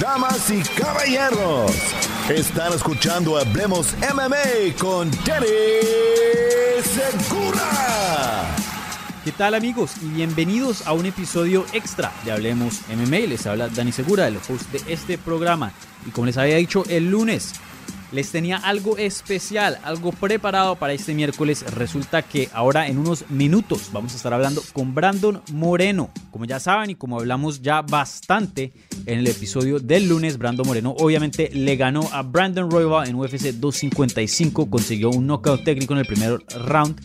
Damas y caballeros, están escuchando Hablemos MMA con Danny Segura. ¿Qué tal amigos? Y bienvenidos a un episodio extra de Hablemos MMA. Les habla Dani Segura, el host de este programa. Y como les había dicho el lunes, les tenía algo especial, algo preparado para este miércoles. Resulta que ahora en unos minutos vamos a estar hablando con Brandon Moreno. Como ya saben y como hablamos ya bastante en el episodio del lunes, Brandon Moreno obviamente le ganó a Brandon Royval en UFC 255, consiguió un knockout técnico en el primer round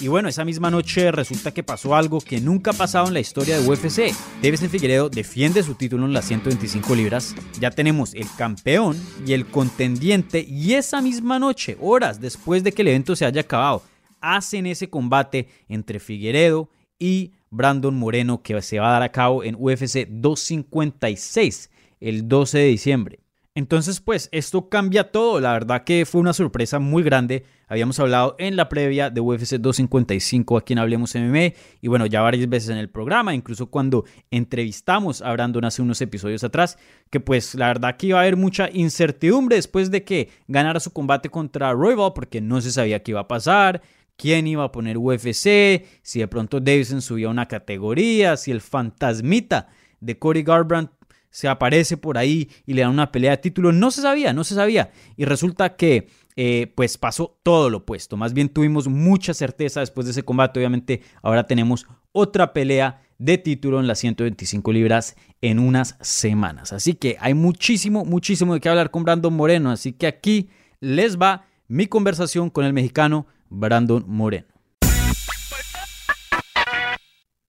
y bueno, esa misma noche resulta que pasó algo que nunca ha pasado en la historia de UFC. Davison Figueredo defiende su título en las 125 libras. Ya tenemos el campeón y el contendiente. Y esa misma noche, horas después de que el evento se haya acabado, hacen ese combate entre Figueredo y Brandon Moreno que se va a dar a cabo en UFC 256 el 12 de diciembre. Entonces, pues esto cambia todo. La verdad que fue una sorpresa muy grande. Habíamos hablado en la previa de UFC 255 aquí en Hablemos MMA y bueno, ya varias veces en el programa, incluso cuando entrevistamos a Brandon hace unos episodios atrás, que pues la verdad que iba a haber mucha incertidumbre después de que ganara su combate contra Royval porque no se sabía qué iba a pasar, quién iba a poner UFC, si de pronto Davison subía una categoría, si el fantasmita de Cody Garbrandt se aparece por ahí y le dan una pelea de título. No se sabía, no se sabía. Y resulta que eh, pues pasó todo lo opuesto. Más bien tuvimos mucha certeza después de ese combate. Obviamente ahora tenemos otra pelea de título en las 125 libras en unas semanas. Así que hay muchísimo, muchísimo de qué hablar con Brandon Moreno. Así que aquí les va mi conversación con el mexicano Brandon Moreno.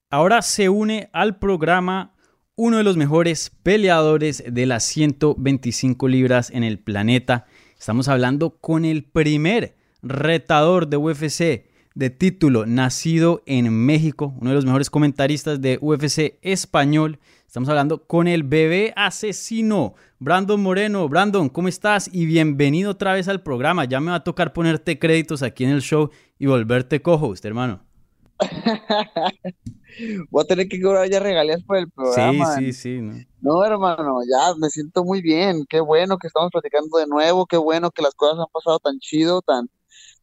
Ahora se une al programa uno de los mejores peleadores de las 125 libras en el planeta. Estamos hablando con el primer retador de UFC de título nacido en México, uno de los mejores comentaristas de UFC español. Estamos hablando con el bebé asesino, Brandon Moreno. Brandon, ¿cómo estás? Y bienvenido otra vez al programa. Ya me va a tocar ponerte créditos aquí en el show y volverte cojo, usted hermano. Voy a tener que cobrar ya regalías por el programa. Sí, sí, sí. ¿no? no, hermano, ya me siento muy bien. Qué bueno que estamos platicando de nuevo. Qué bueno que las cosas han pasado tan chido, tan,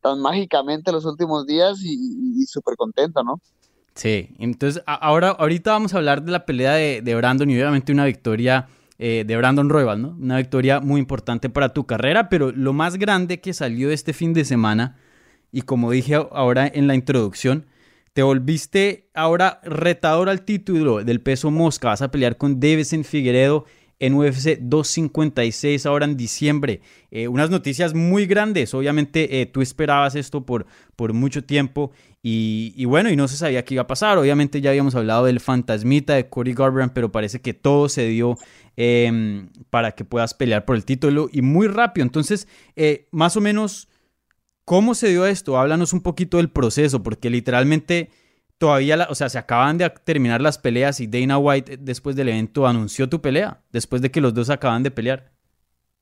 tan mágicamente los últimos días y, súper contento, ¿no? Sí, entonces ahora, ahorita vamos a hablar de la pelea de, de Brandon y obviamente una victoria eh, de Brandon Royal, ¿no? Una victoria muy importante para tu carrera, pero lo más grande que salió este fin de semana, y como dije ahora en la introducción, te volviste ahora retador al título del peso mosca. Vas a pelear con Davison Figueredo en UFC 256 ahora en diciembre. Eh, unas noticias muy grandes. Obviamente eh, tú esperabas esto por, por mucho tiempo y, bueno, y no se sabía qué iba a pasar. Obviamente ya habíamos hablado del fantasmita de Cody Garbrandt, pero parece que todo se dio em, para que puedas pelear por el título y muy rápido. Entonces, eh, más o menos ¿Cómo se dio esto? Háblanos un poquito del proceso, porque literalmente todavía, o sea, se acaban de terminar las peleas y Dana White después del evento anunció tu pelea, después de que los dos acaban de pelear.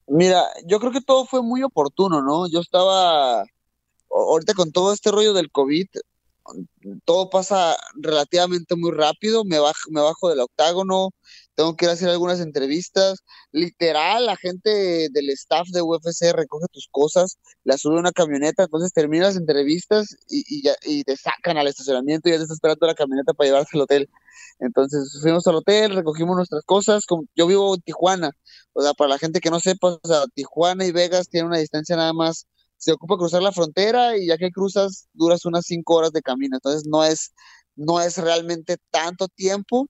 Mira, yo creo que todo fue muy oportuno, ¿no? Yo estaba, ahorita con todo este rollo del COVID, todo pasa relativamente muy rápido, me bajo, me bajo del octágono, tengo que ir a hacer algunas entrevistas. Literal, la gente del staff de UFC recoge tus cosas, las sube a una camioneta, entonces terminas las entrevistas y, ya, y te sacan al estacionamiento y ya te está esperando la camioneta para llevarte al hotel. Entonces fuimos al hotel, recogimos nuestras cosas. Yo vivo en Tijuana, o sea, para la gente que no sepa, o sea, Tijuana y Vegas tienen una distancia nada más se ocupa cruzar la frontera y ya que cruzas duras unas cinco horas de camino, entonces no es, no es realmente tanto tiempo,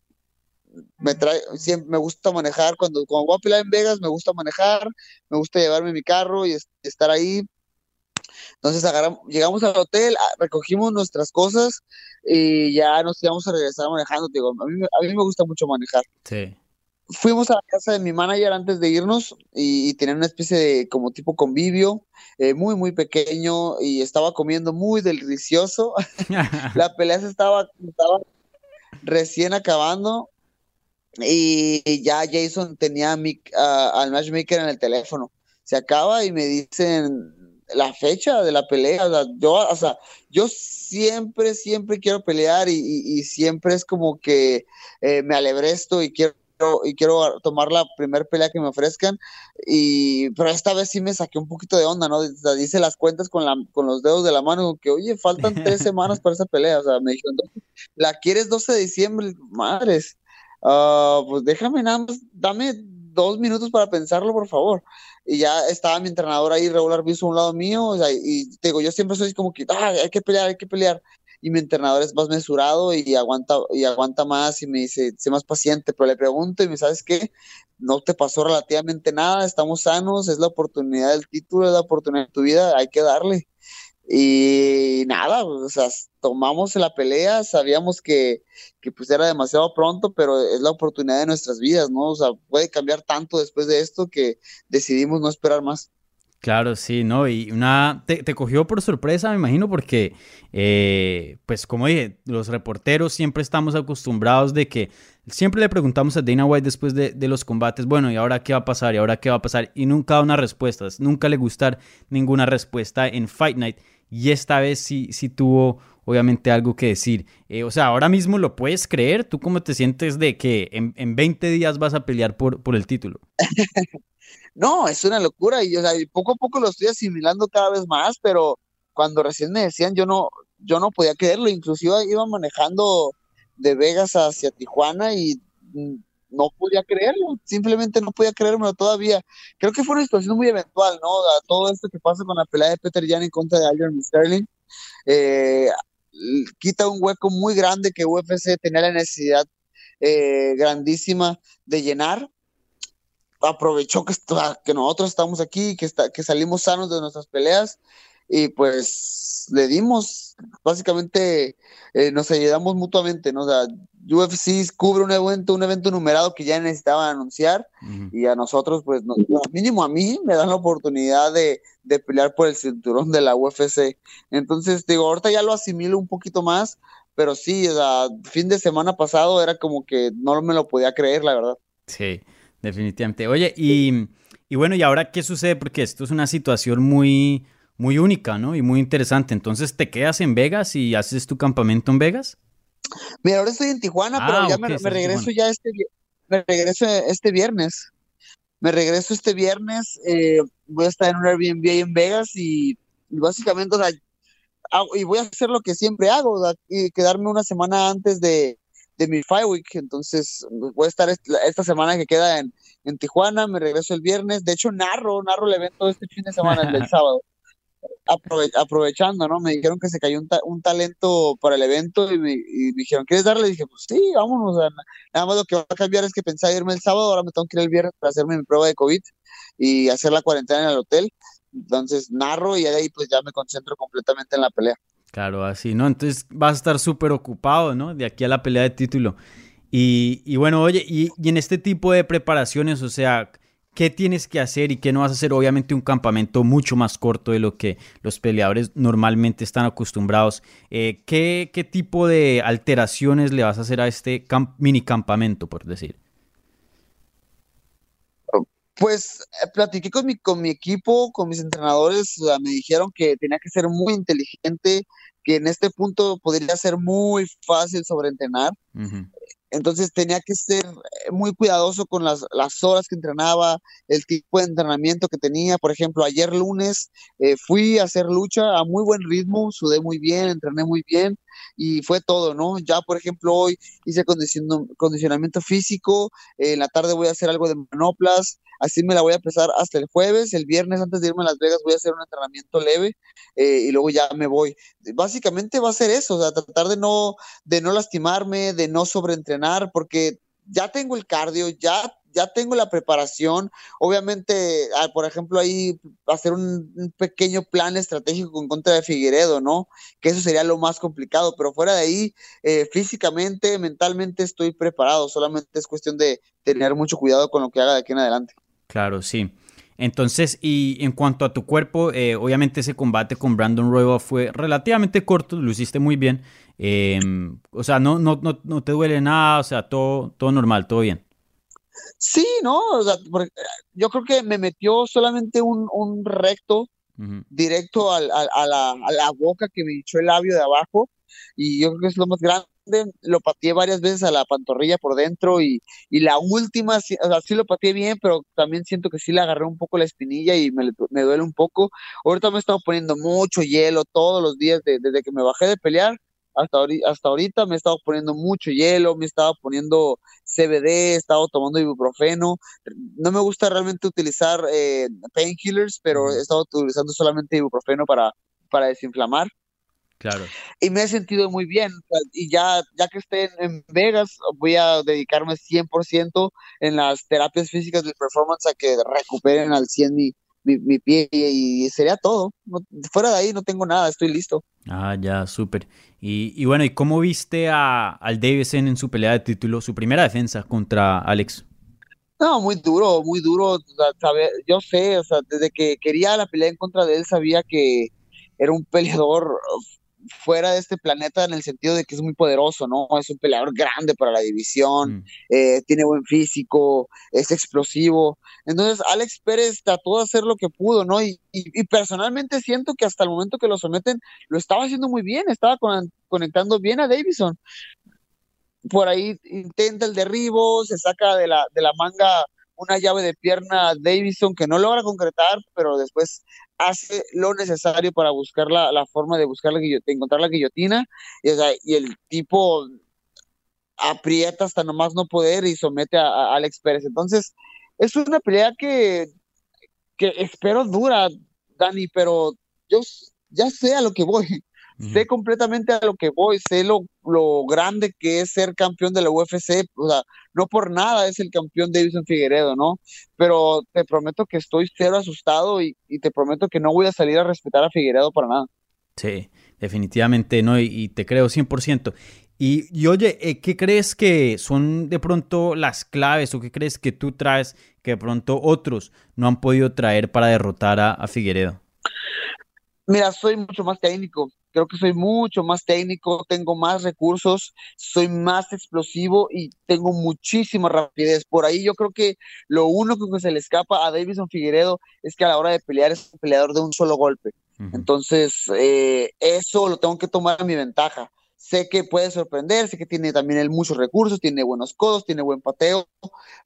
me trae, siempre me gusta manejar, cuando, cuando voy a pilar en Vegas me gusta manejar, me gusta llevarme mi carro y estar ahí. Entonces agarramos, llegamos al hotel, recogimos nuestras cosas y ya nos íbamos a regresar manejando. Digo, a, mí, a mí me gusta mucho manejar. Sí. Fuimos a la casa de mi manager antes de irnos y, tenían una especie de como tipo convivio, eh, muy, muy pequeño y estaba comiendo muy delicioso. la pelea se estaba, recién acabando y ya Jason tenía mi, uh, al matchmaker en el teléfono. Se acaba y me dicen la fecha de la pelea. O sea, yo, o sea, yo siempre, siempre quiero pelear y, y, y siempre es como que eh, me alebresto y quiero y quiero tomar la primera pelea que me ofrezcan y pero esta vez sí me saqué un poquito de onda, ¿no? O sea, dice las cuentas con la con los dedos de la mano que oye, faltan tres semanas para esa pelea, o sea, me dijo, la quieres 12 de diciembre, madres. Uh, pues déjame nada más, dame dos minutos para pensarlo, por favor. Y ya estaba mi entrenador ahí, regular viso a un lado mío, o sea, y te digo, yo siempre soy como que, ah, hay que pelear, hay que pelear. Y mi entrenador es más mesurado y aguanta, y aguanta más y me dice, sé más paciente, pero le pregunto y me sabes qué, no te pasó relativamente nada, estamos sanos, es la oportunidad del título, es la oportunidad de tu vida, hay que darle. Y nada, o sea, tomamos la pelea, sabíamos que, que, pues era demasiado pronto, pero es la oportunidad de nuestras vidas, ¿no? O sea, puede cambiar tanto después de esto que decidimos no esperar más. Claro, sí, ¿no? Y una te, cogió por sorpresa, me imagino, porque, eh, pues como dije, los reporteros siempre estamos acostumbrados de que siempre le preguntamos a Dana White después de, de, los combates, bueno, ¿y ahora qué va a pasar? ¿Y ahora qué va a pasar? Y nunca da una respuesta, nunca le gustar ninguna respuesta en Fight Night. Y esta vez sí, sí tuvo obviamente algo que decir. Eh, o sea, ahora mismo lo puedes creer. ¿Tú cómo te sientes de que en, en 20 días vas a pelear por, por el título? no, es una locura y, poco a poco lo estoy asimilando cada vez más, pero cuando recién me decían yo no, yo no podía creerlo. Inclusive iba manejando de Vegas hacia Tijuana y no podía creerlo, simplemente no podía creérmelo todavía. Creo que fue una situación muy eventual, ¿no? Todo esto que pasa con la pelea de Peter Jan en contra de Aljamain Sterling, eh, quita un hueco muy grande que UFC tenía la necesidad eh, grandísima de llenar. Aprovechó que, que nosotros estamos aquí, que, que salimos sanos de nuestras peleas y pues le dimos, básicamente eh, nos ayudamos mutuamente, ¿no? O sea, UFC cubre un evento, un evento numerado que ya necesitaban anunciar uh -huh. y a nosotros, pues, nos, mínimo a mí, me dan la oportunidad de, de, pelear por el cinturón de la UFC. Entonces, digo, ahorita ya lo asimilo un poquito más, pero sí, o sea, fin de semana pasado era como que no me lo podía creer, la verdad. Sí, definitivamente. Oye, y, y bueno, ¿y ahora qué sucede? Porque esto es una situación muy muy única, ¿no? Y muy interesante. Entonces, ¿te quedas en Vegas y haces tu campamento en Vegas? Mira, ahora estoy en Tijuana, ah, pero ya okay, me, me regreso ya este, me regreso este viernes. Me regreso este viernes, eh, voy a estar en un Airbnb ahí en Vegas y, y básicamente, o sea, hago, y voy a hacer lo que siempre hago, o sea, y quedarme una semana antes de, de mi Fight Week. Entonces, voy a estar esta semana que queda en, en Tijuana, me regreso el viernes. De hecho, narro, narro el evento este fin de semana, el del sábado aprove aprovechando, ¿no? Me dijeron que se cayó un, ta un talento para el evento y me, dijeron, ¿quieres darle? Y dije, pues sí, vámonos. Nada más lo que va a cambiar es que pensaba irme el sábado, ahora me tengo que ir el viernes para hacerme mi prueba de COVID y hacer la cuarentena en el hotel. Entonces narro y ahí pues ya me concentro completamente en la pelea. Claro, así, ¿no? Entonces vas a estar súper ocupado, ¿no? De aquí a la pelea de título. Y, y bueno, oye, y, y en este tipo de preparaciones, o sea, qué tienes que hacer y qué no vas a hacer. Obviamente un campamento mucho más corto de lo que los peleadores normalmente están acostumbrados. Eh, ¿qué, ¿qué, tipo de alteraciones le vas a hacer a este camp mini campamento, por decir? Pues eh, platiqué con mi, con mi equipo, con mis entrenadores, o sea, me dijeron que tenía que ser muy inteligente, que en este punto podría ser muy fácil sobreentrenar. Uh -huh. Entonces tenía que ser muy cuidadoso con las, las, horas que entrenaba, el tipo de entrenamiento que tenía. Por ejemplo, ayer lunes eh, fui a hacer lucha a muy buen ritmo, sudé muy bien, entrené muy bien y fue todo, ¿no? Ya, por ejemplo, hoy hice condicionamiento físico, en la tarde voy a hacer algo de manoplas, así me la voy a empezar hasta el jueves, el viernes antes de irme a Las Vegas voy a hacer un entrenamiento leve eh, y luego ya me voy. Básicamente va a ser eso, o sea, tratar de no, de no lastimarme, de no sobreentrenar, porque ya tengo el cardio, ya, ya tengo la preparación. Obviamente, ah, por ejemplo, ahí hacer un, pequeño plan estratégico en contra de Figueredo, ¿no? Que eso sería lo más complicado, pero fuera de ahí, eh, físicamente, mentalmente estoy preparado. Solamente es cuestión de tener mucho cuidado con lo que haga de aquí en adelante. Claro, sí. Entonces, y en cuanto a tu cuerpo, eh, obviamente ese combate con Brandon Royal fue relativamente corto, lo hiciste muy bien. Eh, o sea, no, no, no, no, te duele nada, o sea, todo, todo normal, todo bien. Sí, no, o sea, yo creo que me metió solamente un, un recto uh -huh. directo al, al, a, la, a, la, boca que me echó el labio de abajo y yo creo que es lo más grande. Lo pateé varias veces a la pantorrilla por dentro y, y la última, sí, o sea, sí lo pateé bien, pero también siento que sí le agarré un poco la espinilla y me, me duele un poco. Ahorita me he estado poniendo mucho hielo todos los días de, desde que me bajé de pelear hasta ahorita, hasta ahorita me he estado poniendo mucho hielo, me he estado poniendo CBD, he estado tomando ibuprofeno. No me gusta realmente utilizar eh, painkillers, pero he estado utilizando solamente ibuprofeno para, para desinflamar. Claro. Y me he sentido muy bien. Y ya, ya que esté en, Vegas, voy a dedicarme 100% en las terapias físicas del performance a que recuperen al 100 mi, mi, mi pie y, y, sería todo. No, fuera de ahí no tengo nada, estoy listo. Ah, ya, súper. Y, y, bueno, ¿y cómo viste a, al Davison en su pelea de título, su primera defensa contra Alex? No, muy duro, muy duro. Sabe, yo sé, o sea, desde que quería la pelea en contra de él, sabía que era un peleador fuera de este planeta en el sentido de que es muy poderoso, ¿no? Es un peleador grande para la división, mm. eh, tiene buen físico, es explosivo. Entonces, Alex Pérez trató de hacer lo que pudo, ¿no? Y, y, y personalmente siento que hasta el momento que lo someten, lo estaba haciendo muy bien, estaba con, conectando bien a Davison. Por ahí intenta el derribo, se saca de la, de la manga una llave de pierna a Davison que no logra concretar, pero después hace lo necesario para buscar la, la forma de buscar la de encontrar la guillotina y, el tipo aprieta hasta nomás no poder y somete a, a, Alex Pérez. Entonces, es una pelea que, que espero dura, Dani, pero yo ya sé a lo que voy. Uh -huh. Sé completamente a lo que voy, sé lo, lo, grande que es ser campeón de la UFC, o sea, no por nada es el campeón Davison Figueredo, ¿no? Pero te prometo que estoy cero asustado y, y, te prometo que no voy a salir a respetar a Figueredo para nada. Sí, definitivamente no, y, y te creo 100%. Y, y oye, eh, ¿qué crees que son de pronto las claves o qué crees que tú traes que de pronto otros no han podido traer para derrotar a, a Figueredo? Mira, soy mucho más técnico, creo que soy mucho más técnico, tengo más recursos, soy más explosivo y tengo muchísima rapidez. Por ahí yo creo que lo único que se le escapa a Davison Figueredo es que a la hora de pelear es un peleador de un solo golpe. Uh -huh. Entonces, eh, eso lo tengo que tomar a mi ventaja. Sé que puede sorprender, sé que tiene también él muchos recursos, tiene buenos codos, tiene buen pateo,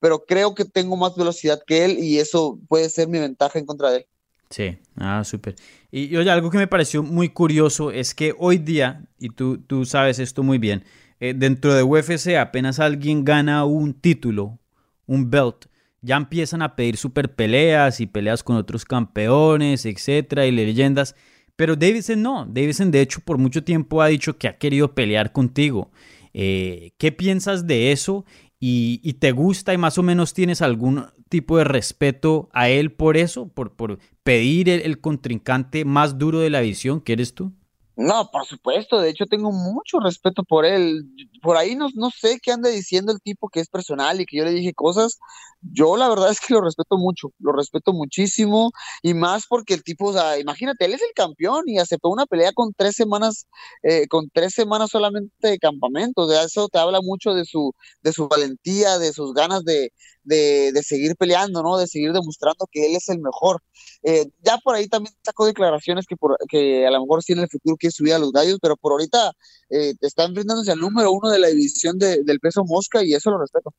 pero creo que tengo más velocidad que él y eso puede ser mi ventaja en contra de él. Sí, ah, súper. Y, oye, algo que me pareció muy curioso es que hoy día, y tú, tú sabes esto muy bien, eh, dentro de UFC apenas alguien gana un título, un belt, ya empiezan a pedir super peleas y peleas con otros campeones, etcétera, y leyendas. Pero Davison no, Davison de hecho por mucho tiempo ha dicho que ha querido pelear contigo. Eh, ¿Qué piensas de eso? Y, y, te gusta y más o menos tienes algún tipo de respeto a él por eso, por, por pedir el, el, contrincante más duro de la visión que eres tú? No, por supuesto, de hecho tengo mucho respeto por él. Por ahí no, no sé qué anda diciendo el tipo que es personal y que yo le dije cosas. Yo la verdad es que lo respeto mucho, lo respeto muchísimo y más porque el tipo, o sea, imagínate, él es el campeón y aceptó una pelea con tres semanas, eh, con tres semanas solamente de campamento. O eso te habla mucho de su, de su valentía, de sus ganas de, de, de seguir peleando, ¿no? De seguir demostrando que él es el mejor. Eh, ya por ahí también sacó declaraciones que, por, que a lo mejor sí en el futuro quiere subir a los gallos, pero por ahorita eh, está enfrentándose al número uno de la división de, del peso mosca y eso lo respeto.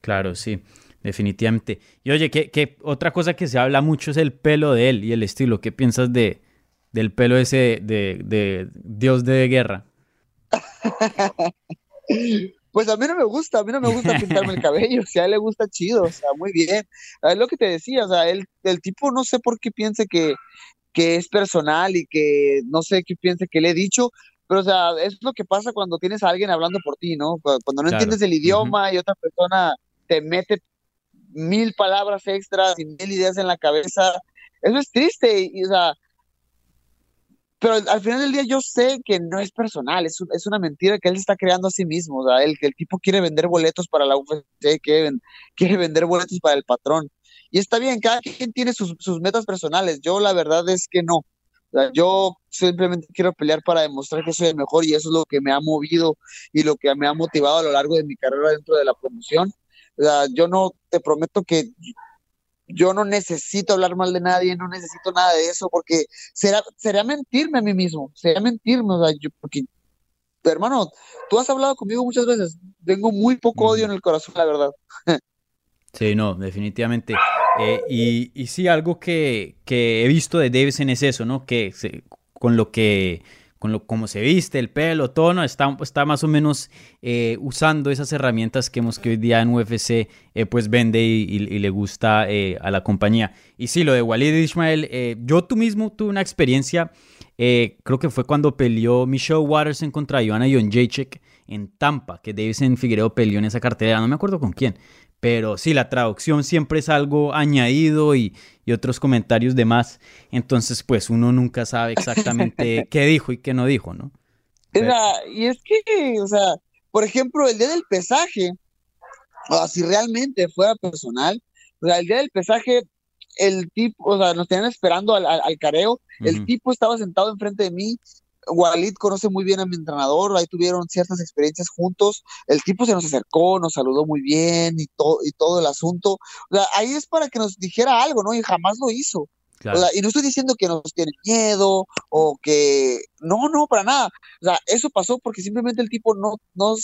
Claro, sí, definitivamente. Y oye, que, que, otra cosa que se habla mucho es el pelo de él y el estilo. ¿Qué piensas de, del pelo ese de, de Dios de guerra? Pues a mí no me gusta, a mí no me gusta pintarme el cabello, si a él le gusta chido, o sea, muy bien. Es lo que te decía, o sea, él, el tipo no sé por qué piense que, que es personal y que no sé qué piense que le he dicho, pero o sea, es lo que pasa cuando tienes a alguien hablando por ti, ¿no? Cuando no claro. entiendes el idioma uh -huh. y otra persona te mete mil palabras extras y mil ideas en la cabeza. Eso es triste, y, o sea, pero al final del día yo sé que no es personal, es, es una mentira que él está creando a sí mismo, o sea, el, el tipo quiere vender boletos para la UFC, quiere, quiere vender boletos para el patrón. Y está bien, cada quien tiene sus, sus metas personales, yo la verdad es que no. O sea, yo simplemente quiero pelear para demostrar que soy el mejor y eso es lo que me ha movido y lo que me ha motivado a lo largo de mi carrera dentro de la promoción. O sea, yo no te prometo que yo no necesito hablar mal de nadie, no necesito nada de eso, porque será, sería mentirme a mí mismo, sería mentirme, o sea, yo, porque, hermano, tú has hablado conmigo muchas veces, tengo muy poco odio en el corazón, la verdad. Sí, no, definitivamente. Eh, y, y, sí, algo que, que, he visto de Davidson es eso, ¿no? Que con lo que con lo como se viste, el pelo, todo, ¿no? está, está más o menos eh, usando esas herramientas que hemos que hoy día en UFC eh, pues vende y, le gusta eh, a la compañía. Y sí, lo de Walid Ismael, yo tú mismo tuve una experiencia, creo que fue cuando peleó Michelle Watterson contra Joanna Jonjacek en Tampa, que Davison Figueroa peleó en esa cartelera, no me acuerdo con quién. Pero sí, la traducción siempre es algo añadido y, otros comentarios de más. Entonces, pues uno nunca sabe exactamente qué dijo y qué no dijo, ¿no? y es que, o sea, por ejemplo, el día del pesaje, o si realmente fuera personal, o sea, el día del pesaje, el tipo, o sea, nos tenían esperando al, careo, el tipo estaba sentado enfrente de mí, Walid conoce muy bien a mi entrenador, ahí tuvieron ciertas experiencias juntos, el tipo se nos acercó, nos saludó muy bien y, todo y todo el asunto. O sea, ahí es para que nos dijera algo, ¿no? Y jamás lo hizo. y no estoy diciendo que nos tiene miedo o que no, no, para nada. O sea, eso pasó porque simplemente el tipo no, no,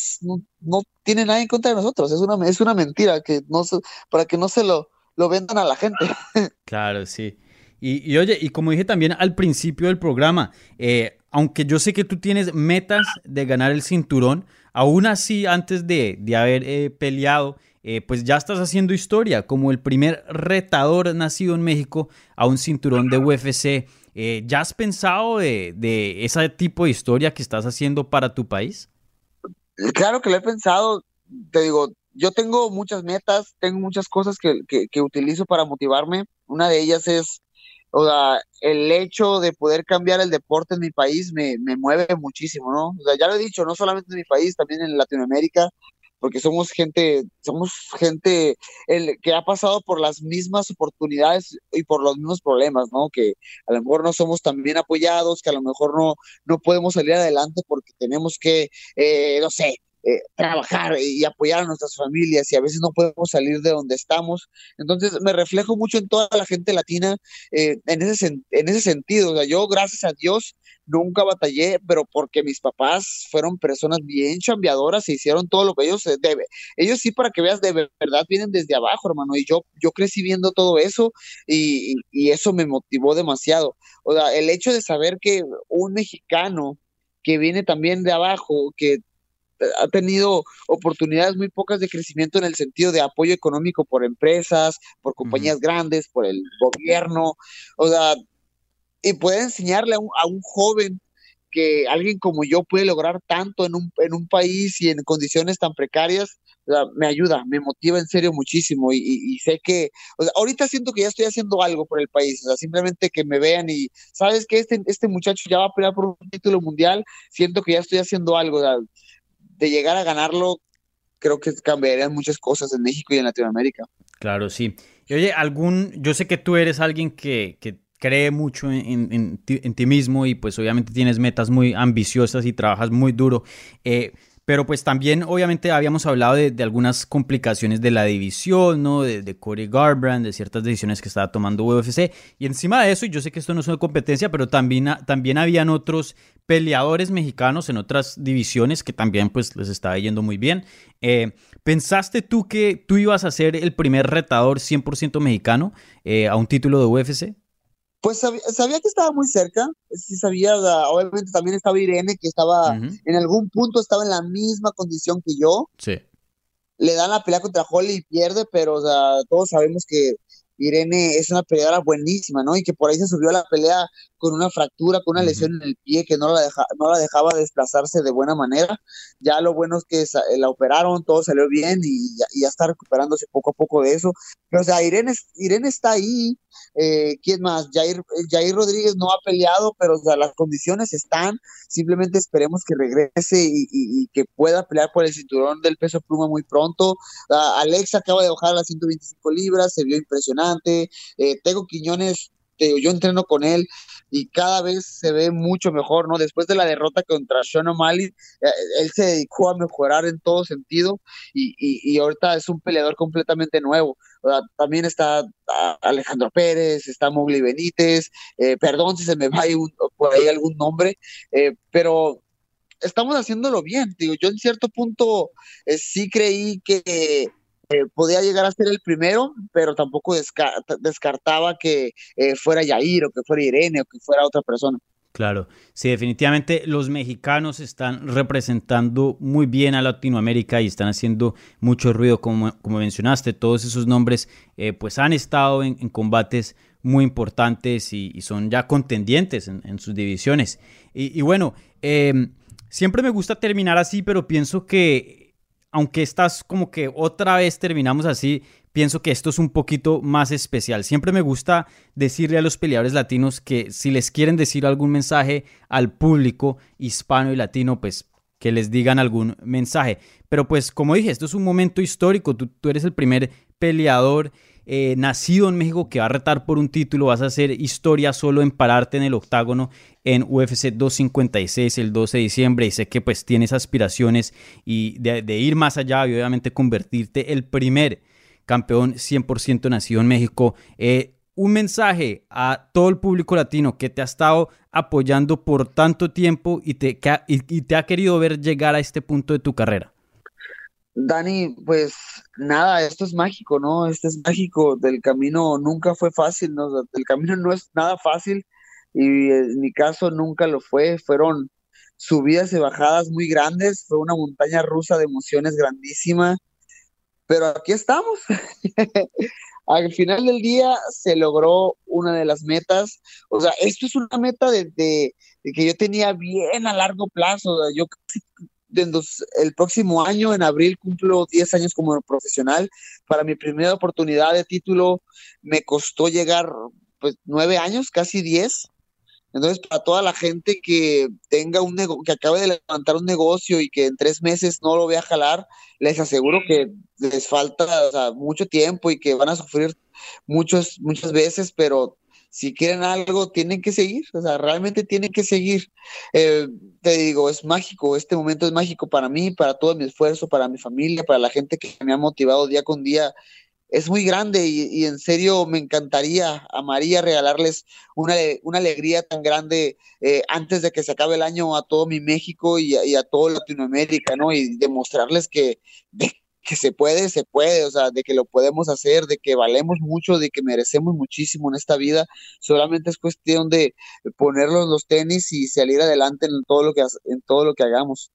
no, tiene nada en contra de nosotros. Es una, es una mentira que no para que no se lo, lo vendan a la gente. Claro, sí. Y, y, oye, y como dije también al principio del programa, eh, aunque yo sé que tú tienes metas de ganar el cinturón, aún así, antes de, haber eh, peleado, eh, pues ya estás haciendo historia como el primer retador nacido en México a un cinturón de UFC. Eh, ¿Ya has pensado de, ese tipo de historia que estás haciendo para tu país? Claro que lo he pensado. Te digo, yo tengo muchas metas, tengo muchas cosas que, que utilizo para motivarme. Una de ellas es o sea, el hecho de poder cambiar el deporte en mi país me, me, mueve muchísimo, ¿no? O sea, ya lo he dicho, no solamente en mi país, también en Latinoamérica, porque somos gente, somos gente el, que ha pasado por las mismas oportunidades y por los mismos problemas, ¿no? Que a lo mejor no somos tan bien apoyados, que a lo mejor no, no podemos salir adelante porque tenemos que, eh, no sé, eh, trabajar y apoyar a nuestras familias y a veces no podemos salir de donde estamos. Entonces me reflejo mucho en toda la gente latina eh, en, ese, en ese sentido. O sea, yo, gracias a Dios, nunca batallé, pero porque mis papás fueron personas bien chambeadoras e hicieron todo lo que ellos deben. Ellos sí, para que veas, de verdad vienen desde abajo, hermano. Y yo, yo crecí viendo todo eso y, y eso me motivó demasiado. O sea, el hecho de saber que un mexicano que viene también de abajo, que ha tenido oportunidades muy pocas de crecimiento en el sentido de apoyo económico por empresas, por compañías grandes, por el gobierno, o sea, y puede enseñarle a un, joven que alguien como yo puede lograr tanto en un, en un país y en condiciones tan precarias, me ayuda, me motiva en serio muchísimo. Y, sé que, o sea, ahorita siento que ya estoy haciendo algo por el país, o sea, simplemente que me vean y, ¿sabes que este, este muchacho ya va a pelear por un título mundial? Siento que ya estoy haciendo algo, o sea, de llegar a ganarlo, creo que cambiarían muchas cosas en México y en Latinoamérica. Claro, sí. Y oye, algún, yo sé que tú eres alguien que, que cree mucho en, en, ti, mismo y pues obviamente tienes metas muy ambiciosas y trabajas muy duro. Eh, pero pues también obviamente habíamos hablado de, algunas complicaciones de la división, ¿no? De, Cody Garbrandt, de ciertas decisiones que estaba tomando UFC. Y encima de eso, y yo sé que esto no es una competencia, pero también, también habían otros peleadores mexicanos en otras divisiones que también pues les estaba yendo muy bien. Eh, ¿Pensaste tú que tú ibas a ser el primer retador 100% mexicano eh, a un título de UFC? Pues sabía, que estaba muy cerca, sí sabía, obviamente también estaba Irene, que estaba, en algún punto estaba en la misma condición que yo. Sí. Le dan la pelea contra Holly y pierde, pero todos sabemos que Irene es una peleadora buenísima, ¿no? Y que por ahí se subió a la pelea con una fractura, con una lesión en el pie que no la, deja, no la dejaba desplazarse de buena manera. Ya lo bueno es que la operaron, todo salió bien y ya, está recuperándose poco a poco de eso. Pero, o sea, Irene, Irene está ahí. Eh, ¿Quién más? Jair, Jair Rodríguez no ha peleado, pero o sea, las condiciones están. Simplemente esperemos que regrese y, que pueda pelear por el cinturón del peso pluma muy pronto. Alexa acaba de bajar a las 125 libras, se vio impresionante. Eh, Tego Quiñones yo entreno con él y cada vez se ve mucho mejor, ¿no? Después de la derrota contra Sean O'Malley, eh, él se dedicó a mejorar en todo sentido y, y, ahorita es un peleador completamente nuevo. también está ah, Alejandro Pérez, está Mowgli Benítez, eh, perdón si se me va ahí por ahí algún nombre, eh, pero estamos haciéndolo bien. Digo, yo en cierto punto sí creí que eh, podía llegar a ser el primero, pero tampoco descartaba que eh, fuera Yair o que fuera Irene o que fuera otra persona. Claro, sí, definitivamente los mexicanos están representando muy bien a Latinoamérica y están haciendo mucho ruido, como, como mencionaste, todos esos nombres eh, pues han estado en, combates muy importantes y, son ya contendientes en, sus divisiones. Y, y bueno, siempre me gusta terminar así, pero pienso que aunque estás como que otra vez terminamos así, pienso que esto es un poquito más especial. Siempre me gusta decirle a los peleadores latinos que si les quieren decir algún mensaje al público hispano y latino, pues que les digan algún mensaje. Pero pues como dije, esto es un momento histórico, tú, tú eres el primer peleador eh, nacido en México que va a retar por un título, vas a hacer historia solo en pararte en el octágono en UFC 256 el 12 de diciembre y sé que pues tienes aspiraciones y de, ir más allá y obviamente convertirte el primer campeón 100% nacido en México. Eh, un mensaje a todo el público latino que te ha estado apoyando por tanto tiempo y te, y te ha querido ver llegar a este punto de tu carrera. Dani, pues nada, esto es mágico, ¿no? Esto es mágico, del camino nunca fue fácil, ¿no? El camino no es nada fácil y en mi caso nunca lo fue, fueron subidas y bajadas muy grandes, fue una montaña rusa de emociones grandísima, pero aquí estamos. Al final del día se logró una de las metas, o sea, esto es una meta de, que yo tenía bien a largo plazo, yo el próximo año, en abril, cumplo 10 años como profesional. Para mi primera oportunidad de título me costó llegar pues nueve años, casi 10. Entonces, para toda la gente que tenga un negocio, que acabe de levantar un negocio y que en tres meses no lo vea jalar, les aseguro que les falta mucho tiempo y que van a sufrir muchos, muchas veces, pero si quieren algo, tienen que seguir, o sea, realmente tienen que seguir. Eh, te digo, es mágico, este momento es mágico para mí, para todo mi esfuerzo, para mi familia, para la gente que me ha motivado día con día. Es muy grande y, en serio me encantaría, a María regalarles una, una alegría tan grande eh, antes de que se acabe el año a todo mi México y, y a todo Latinoamérica, ¿no? Y demostrarles que, que se puede, se puede, o sea, de que lo podemos hacer, de que valemos mucho, de que merecemos muchísimo en esta vida, solamente es cuestión de ponerlos los tenis y salir adelante en todo lo que, en todo lo que hagamos.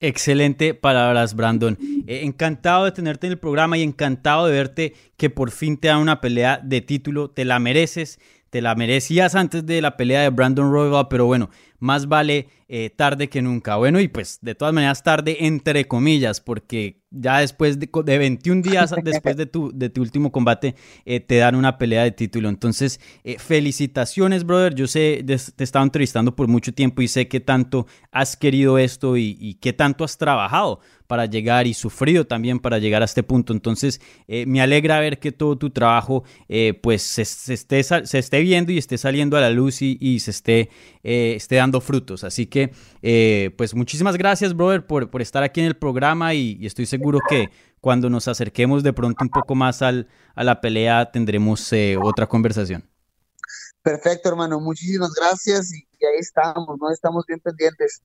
Excelente palabras, Brandon. Eh, encantado de tenerte en el programa y encantado de verte que por fin te dan una pelea de título. Te la mereces, te la merecías antes de la pelea de Brandon Royal, pero bueno, más vale eh, tarde que nunca. Bueno, y pues de todas maneras tarde entre comillas, porque ya después de, 21 días después de tu, de tu último combate eh, te dan una pelea de título. Entonces, eh, felicitaciones, brother. Yo sé, te he estado entrevistando por mucho tiempo y sé que tanto has querido esto y, y qué tanto has trabajado para llegar y sufrido también para llegar a este punto. Entonces, me alegra ver que todo tu trabajo pues se, esté, se esté viendo y esté saliendo a la luz y, y se esté, esté dando frutos. Así que, eh, pues muchísimas gracias, brother, por, por, estar aquí en el programa y, estoy seguro que cuando nos acerquemos de pronto un poco más al, a la pelea tendremos eh, otra conversación. Perfecto, hermano. Muchísimas gracias y, y ahí estamos, ¿no? Estamos bien pendientes.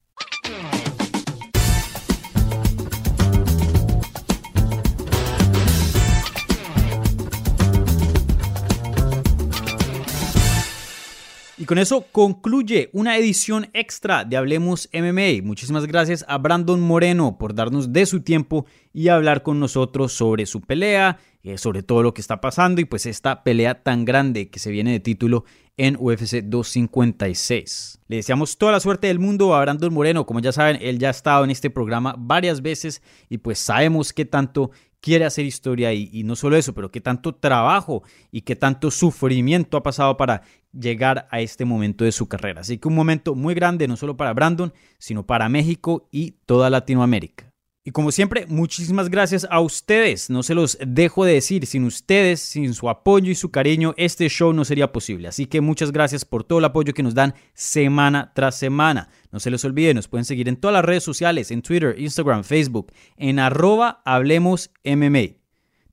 Con eso concluye una edición extra de Hablemos MMA. Muchísimas gracias a Brandon Moreno por darnos de su tiempo y hablar con nosotros sobre su pelea, eh, sobre todo lo que está pasando y pues esta pelea tan grande que se viene de título en UFC 256. Le deseamos toda la suerte del mundo a Brandon Moreno. Como ya saben, él ya ha estado en este programa varias veces y pues sabemos qué tanto quiere hacer historia y, y, no solo eso, pero qué tanto trabajo y qué tanto sufrimiento ha pasado para llegar a este momento de su carrera. Así que un momento muy grande, no solo para Brandon, sino para México y toda Latinoamérica. Y como siempre, muchísimas gracias a ustedes. No se los dejo de decir, sin ustedes, sin su apoyo y su cariño, este show no sería posible. Así que muchas gracias por todo el apoyo que nos dan semana tras semana. No se les olvide, nos pueden seguir en todas las redes sociales, en Twitter, Instagram, Facebook, en arroba Hablemos MMA.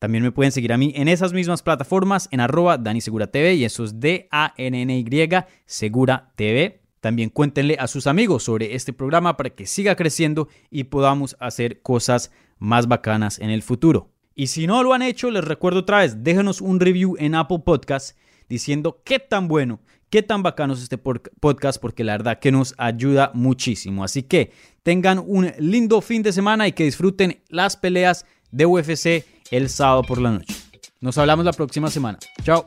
También me pueden seguir a mí en esas mismas plataformas, en arroba Dani Segura TV y eso es D-A-N-N-Y Segura. También cuéntenle a sus amigos sobre este programa para que siga creciendo y podamos hacer cosas más bacanas en el futuro. Y si no lo han hecho, les recuerdo otra vez, déjenos un review en Apple Podcast diciendo qué tan bueno, qué tan bacano es este podcast, porque la verdad que nos ayuda muchísimo. Así que tengan un lindo fin de semana y que disfruten las peleas de UFC el sábado por la noche. Nos hablamos la próxima semana. Chao.